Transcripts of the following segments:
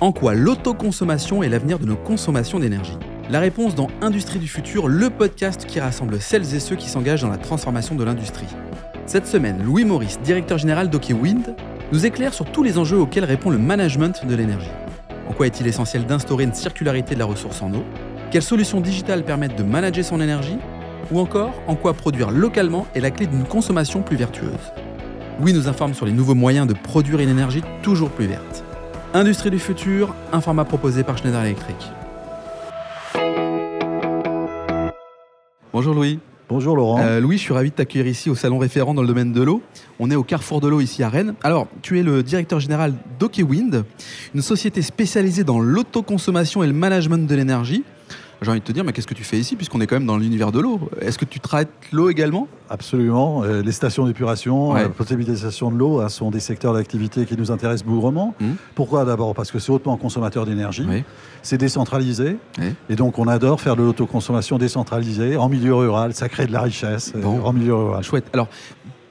En quoi l'autoconsommation est l'avenir de nos consommations d'énergie? La réponse dans Industrie du futur, le podcast qui rassemble celles et ceux qui s'engagent dans la transformation de l'industrie. Cette semaine, Louis Maurice, directeur général d'Hockey Wind, nous éclaire sur tous les enjeux auxquels répond le management de l'énergie. En quoi est-il essentiel d'instaurer une circularité de la ressource en eau? Quelles solutions digitales permettent de manager son énergie? Ou encore, en quoi produire localement est la clé d'une consommation plus vertueuse? Louis nous informe sur les nouveaux moyens de produire une énergie toujours plus verte. Industrie du futur, un format proposé par Schneider Electric. Bonjour Louis. Bonjour Laurent. Euh, Louis, je suis ravi de t'accueillir ici au salon référent dans le domaine de l'eau. On est au carrefour de l'eau ici à Rennes. Alors, tu es le directeur général d'OkWind, une société spécialisée dans l'autoconsommation et le management de l'énergie. J'ai envie de te dire, mais qu'est-ce que tu fais ici puisqu'on est quand même dans l'univers de l'eau? Est-ce que tu traites l'eau également? Absolument. Euh, les stations d'épuration, Ouais. la potabilisation de l'eau hein, sont des secteurs d'activité qui nous intéressent bougrement. Mhm. Pourquoi? D'abord Parce que c'est hautement consommateur d'énergie, Oui. c'est décentralisé, Oui. et donc on adore faire de l'autoconsommation décentralisée en milieu rural. Ça crée de la richesse euh, en milieu rural. Chouette. Alors,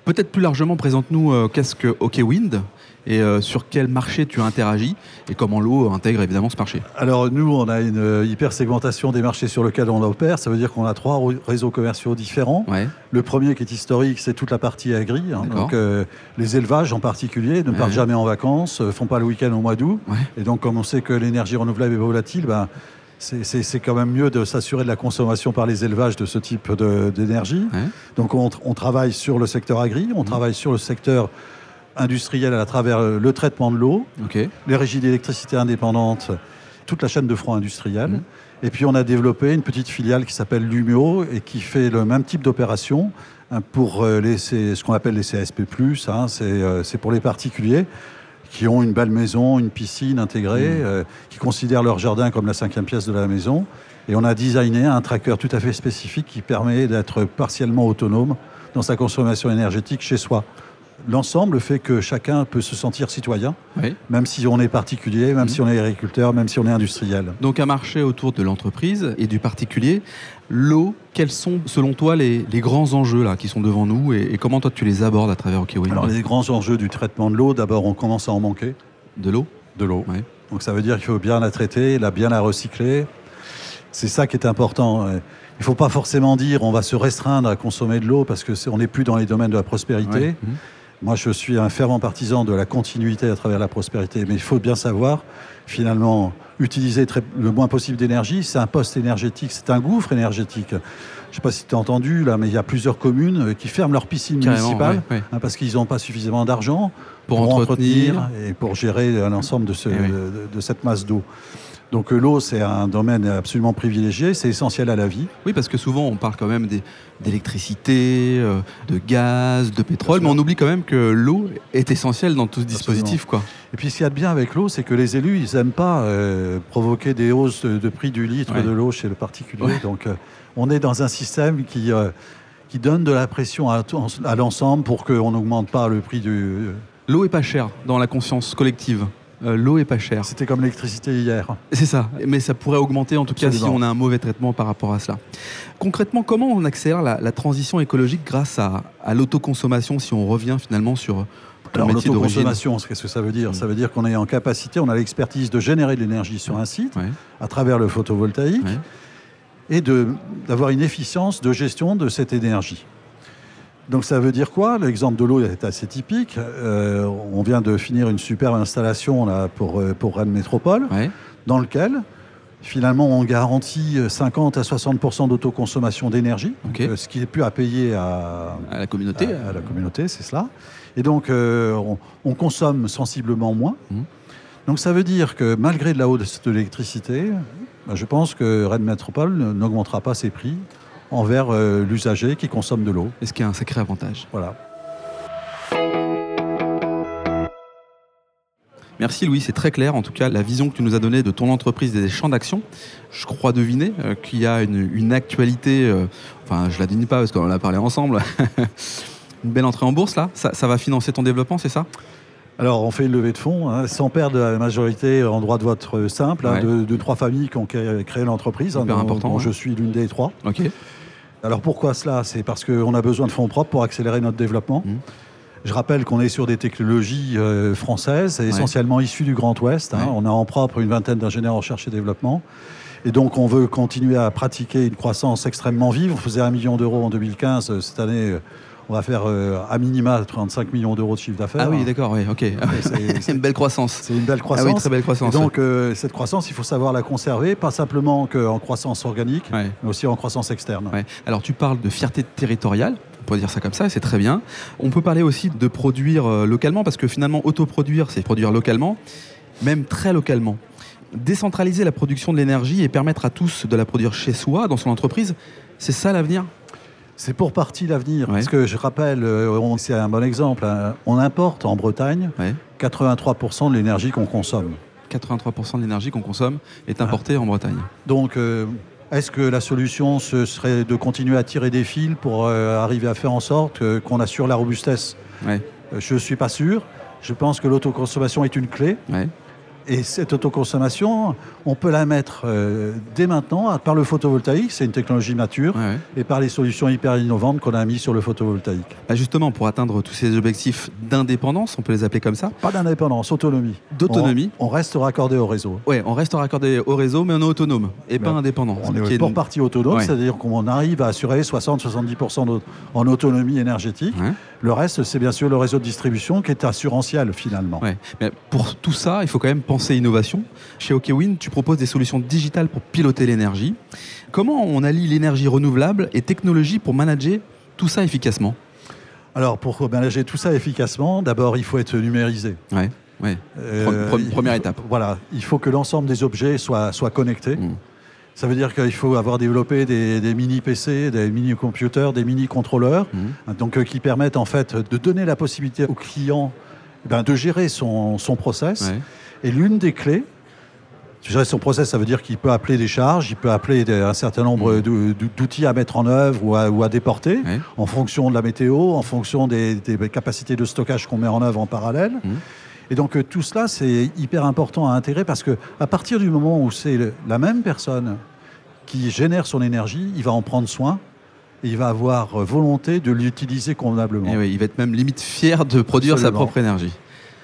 peut-être plus largement, présente-nous euh, qu'est-ce que OkWind et euh, sur quel marché tu interagis et comment l'eau intègre évidemment ce marché? Alors nous, on a une euh, hyper segmentation des marchés sur lesquels on opère. Ça veut dire qu'on a trois ré- réseaux commerciaux différents. Ouais. Le premier qui est historique, c'est toute la partie agri. hein. Donc euh, les élevages en particulier ne Ouais. partent jamais en vacances, font pas le week-end au mois d'août. Ouais. Et donc comme on sait que l'énergie renouvelable est volatile, ben, c'est- quand même mieux de s'assurer de la consommation par les élevages de ce type d'énergie. Ouais. Donc on, on travaille sur le secteur agri, on travaille sur le secteur industriel à travers euh, le traitement de l'eau, les régies d'électricité indépendantes, toute la chaîne de front industriel. Mhm. Et puis on a développé une petite filiale qui s'appelle Lumio et qui fait le même type d'opération hein, pour euh, les, ce qu'on appelle les CSP+. Hein, c'est euh, pour les particuliers qui ont une belle maison, une piscine intégrée, Mhm. euh, qui considèrent leur jardin comme la cinquième pièce de la maison. Et on a designé un tracker tout à fait spécifique qui permet d'être partiellement autonome dans sa consommation énergétique chez soi. L'ensemble fait que chacun peut se sentir citoyen, même si on est particulier, même Mhm. si on est agriculteur, même si on est industriel. Donc un marché autour de l'entreprise et du particulier. L'eau, quels sont selon toi les, les grands enjeux là qui sont devant nous et, et comment toi tu les abordes à travers Alors les grands enjeux du traitement de l'eau, d'abord on commence à en manquer De l'eau? De l'eau. Ouais. Donc ça veut dire qu'il faut bien la traiter, la bien la recycler. C'est ça qui est important. Il ne faut pas forcément dire on va se restreindre à consommer de l'eau parce que on n'est plus dans les domaines de la prospérité. Ouais. Moi, je suis un fervent partisan de la continuité à travers la prospérité, mais il faut bien savoir, finalement, utiliser très- le moins possible d'énergie. C'est un poste énergétique, c'est un gouffre énergétique. Je ne sais pas si tu as entendu, là, mais il y a plusieurs communes euh, qui ferment leurs piscines Carrément, municipales hein, parce qu'ils n'ont pas suffisamment d'argent Pour entretenir. et pour gérer euh, l'ensemble de, ce- Eh oui. de- de cette masse d'eau. Donc euh, l'eau, c'est un domaine absolument privilégié, c'est essentiel à la vie. Oui, parce que souvent on parle quand même d'électricité, euh, de gaz, de pétrole, mais on oublie quand même que l'eau est essentielle dans tout ce dispositif. Quoi. Et puis ce qu'il y a de bien avec l'eau, c'est que les élus, ils n'aiment pas euh, provoquer des hausses de, de prix du litre Ouais. de l'eau chez le particulier. Ouais. Donc euh, on est dans un système qui, qui donne de la pression à, à l'ensemble pour qu'on n'augmente pas le prix du... L'eau est pas chère dans la conscience collective. Euh, l'eau est pas chère. C'était comme l'électricité hier. C'est ça, mais ça pourrait augmenter en tout cas si on a un mauvais traitement par rapport à cela. Concrètement, comment on accélère la, la transition écologique grâce à, à l'autoconsommation si on revient finalement sur Alors l'autoconsommation, qu'est-ce que ça veut dire Mm. Ça veut dire qu'on est en capacité, on a l'expertise de générer de l'énergie sur un site Ouais, à travers le photovoltaïque ouais. et d'avoir une efficience de gestion de cette énergie. Donc ça veut dire quoi? L'exemple de l'eau est assez typique. Euh, on vient de finir une superbe installation là, pour, euh, pour Rennes Métropole, Ouais. dans lequel finalement on garantit euh, 50 à 60% d'autoconsommation d'énergie, euh, ce qui n'est plus à payer à, À la communauté. à, à la communauté, c'est cela. Et donc, euh, on, on consomme sensiblement moins. Mhm. Donc, ça veut dire que malgré de la hausse de l'électricité, ben, je pense que Rennes Métropole n'augmentera pas ses prix envers euh, l'usager qui consomme de l'eau. Est-ce qu'il y a un sacré avantage. Voilà. Merci Louis, c'est très clair en tout cas la vision que tu nous as donnée de ton entreprise et des champs d'action. Je crois deviner euh, qu'il y a une, une actualité, euh, enfin je la devine pas parce qu'on en a parlé ensemble, une belle entrée en bourse là, ça, ça va financer ton développement, c'est ça? Alors, on fait une levée de fonds, hein, sans perdre la majorité en droit de vote simple, hein, de, de trois familles qui ont créé, l'entreprise, hein, dont- important, dont je suis l'une des trois. Alors pourquoi cela? C'est parce qu'on a besoin de fonds propres pour accélérer notre développement. Mhm. Je rappelle qu'on est sur des technologies euh, françaises, essentiellement issues du Grand Ouest. Hein. On a en propre une vingtaine d'ingénieurs en recherche et développement. Et donc, on veut continuer à pratiquer une croissance extrêmement vive. On faisait un million d'euros en 2015. Cette année, on va faire euh, à minima 35 millions d'euros de chiffre d'affaires. Ah oui, d'accord, oui, ok. C'est une belle croissance. C'est une belle croissance. Ah oui, très belle croissance. Et donc, euh, cette croissance, il faut savoir la conserver, pas simplement qu'en croissance organique, mais aussi en croissance externe. Alors, tu parles de fierté territoriale on pourrait dire ça comme ça, c'est très bien. On peut parler aussi de produire euh, localement, parce que finalement, autoproduire, c'est produire localement, même très localement. Décentraliser la production de l'énergie et permettre à tous de la produire chez soi, dans son entreprise, c'est ça l'avenir? C'est pour partie l'avenir. Parce que je rappelle, euh, c'est un bon exemple, hein. on importe en Bretagne 83% de l'énergie qu'on consomme. 83% de l'énergie qu'on consomme est importée en Bretagne. Donc, euh, est-ce que la solution ce serait de continuer à tirer des fils pour euh, arriver à faire en sorte qu'on assure la robustesse? Je ne suis pas sûr. Je pense que l'autoconsommation est une clé. Et cette autoconsommation, on peut la mettre euh, dès maintenant par le photovoltaïque, c'est une technologie mature, et par les solutions hyper innovantes qu'on a mis sur le photovoltaïque. Bah, justement, pour atteindre tous ces objectifs d'indépendance, on peut les appeler comme ça? Pas d'indépendance, autonomie. D'autonomie on, reste raccordé au réseau. Oui, on reste raccordé au réseau, mais on est autonome et pas indépendant. On est, pour partie autonome, c'est-à-dire qu'on arrive à assurer 60-70% en autonomie énergétique. Le reste, c'est bien sûr le réseau de distribution qui est assurantiel finalement. Mais pour tout ça, il faut quand même penser innovation. Chez OKWin, tu proposes des solutions digitales pour piloter l'énergie. Comment on allie l'énergie renouvelable et technologie pour manager tout ça efficacement? Alors, pour manager tout ça efficacement, d'abord, il faut être numérisé. Ouais, ouais. Euh, première étape. Voilà, il faut que l'ensemble des objets soient, soient connectés. Mmh. Ça veut dire qu'il faut avoir développé des, mini-PC, des mini-computers, des mini-contrôleurs, mmh. donc euh, qui permettent en fait de donner la possibilité au client ben, de gérer son, son process. Et l'une des clés, gérer son process, ça veut dire qu'il peut appeler des charges, il peut appeler un certain nombre mmh. d'outils à mettre en œuvre ou à, déporter, en fonction de la météo, en fonction des, capacités de stockage qu'on met en œuvre en parallèle. Mmh. Et donc euh, tout cela, c'est hyper important à intégrer parce que à partir du moment où c'est la même personne qui génère son énergie, il va en prendre soin et il va avoir volonté de l'utiliser convenablement. Et oui, il va être même limite fier de produire sa propre énergie.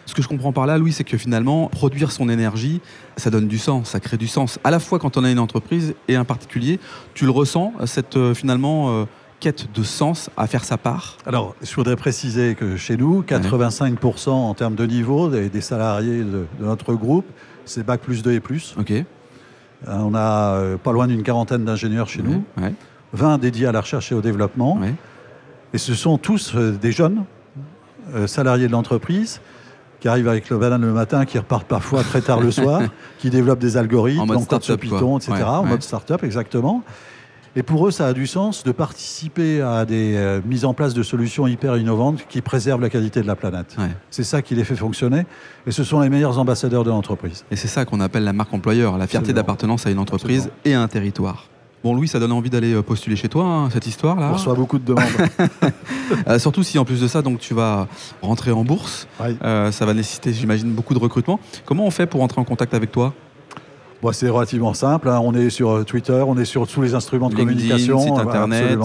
Ce que je comprends par là, Louis, c'est que finalement, produire son énergie, ça donne du sens, ça crée du sens. À la fois quand on a une entreprise et un particulier, tu le ressens, cette euh, finalement euh, quête de sens à faire sa part Alors, je voudrais préciser que chez nous, 85% en termes de niveau des, salariés de, notre groupe, c'est Bac plus 2 et plus. Ok. Euh, on a pas loin d'une quarantaine d'ingénieurs chez nous, 20 dédiés à la recherche et au développement. Et ce sont tous des jeunes salariés de l'entreprise qui arrivent avec le banane le matin, qui repartent parfois très tard le soir, qui développent des algorithmes, en mode Python, etc., en mode start-up, exactement. Et pour eux, ça a du sens de participer à des euh, mises en place de solutions hyper innovantes qui préservent la qualité de la planète. C'est ça qui les fait fonctionner. Et ce sont les meilleurs ambassadeurs de l'entreprise. Et c'est ça qu'on appelle la marque employeur, la fierté d'appartenance à une entreprise et à un territoire. Bon, Louis, ça donne envie d'aller euh, postuler chez toi, hein, cette histoire-là. On reçoit beaucoup de demandes. Euh, surtout si, en plus de ça, donc, tu vas rentrer en bourse. Euh, ça va nécessiter, j'imagine, beaucoup de recrutement. Comment on fait pour entrer en contact avec toi? C'est relativement simple. Hein. On est sur Twitter, on est sur tous les instruments de communication, site internet,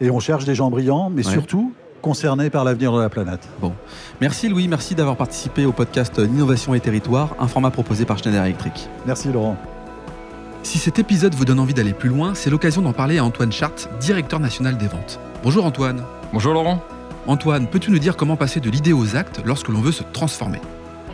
et on cherche des gens brillants, mais surtout concernés par l'avenir de la planète. Bon, merci Louis, merci d'avoir participé au podcast Innovation et Territoire, un format proposé par Schneider Electric. Merci Laurent. Si cet épisode vous donne envie d'aller plus loin, c'est l'occasion d'en parler à Antoine Chart, directeur national des ventes. Bonjour Antoine. Bonjour Laurent. Antoine, peux-tu nous dire comment passer de l'idée aux actes lorsque l'on veut se transformer?